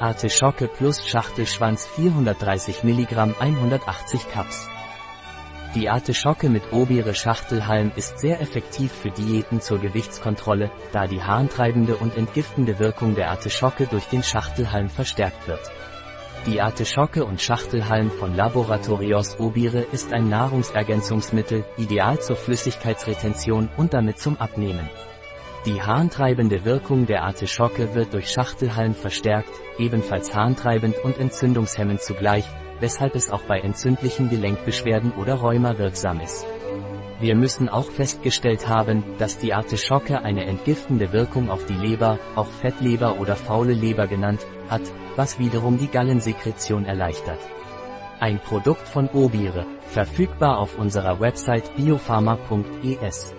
Artischocke plus Schachtelschwanz 430 mg 180 Cups. Die Artischocke mit Obiere Schachtelhalm ist sehr effektiv für Diäten zur Gewichtskontrolle, da die harntreibende und entgiftende Wirkung der Artischocke durch den Schachtelhalm verstärkt wird. Die Artischocke und Schachtelhalm von Laboratorios Obire ist ein Nahrungsergänzungsmittel, ideal zur Flüssigkeitsretention und damit zum Abnehmen. Die harntreibende Wirkung der Artischocke wird durch Schachtelhalm verstärkt, ebenfalls harntreibend und entzündungshemmend zugleich, weshalb es auch bei entzündlichen Gelenkbeschwerden oder Rheuma wirksam ist. Wir müssen auch festgestellt haben, dass die Artischocke eine entgiftende Wirkung auf die Leber, auch Fettleber oder faule Leber genannt, hat, was wiederum die Gallensekretion erleichtert. Ein Produkt von Obire, verfügbar auf unserer Website biopharma.es.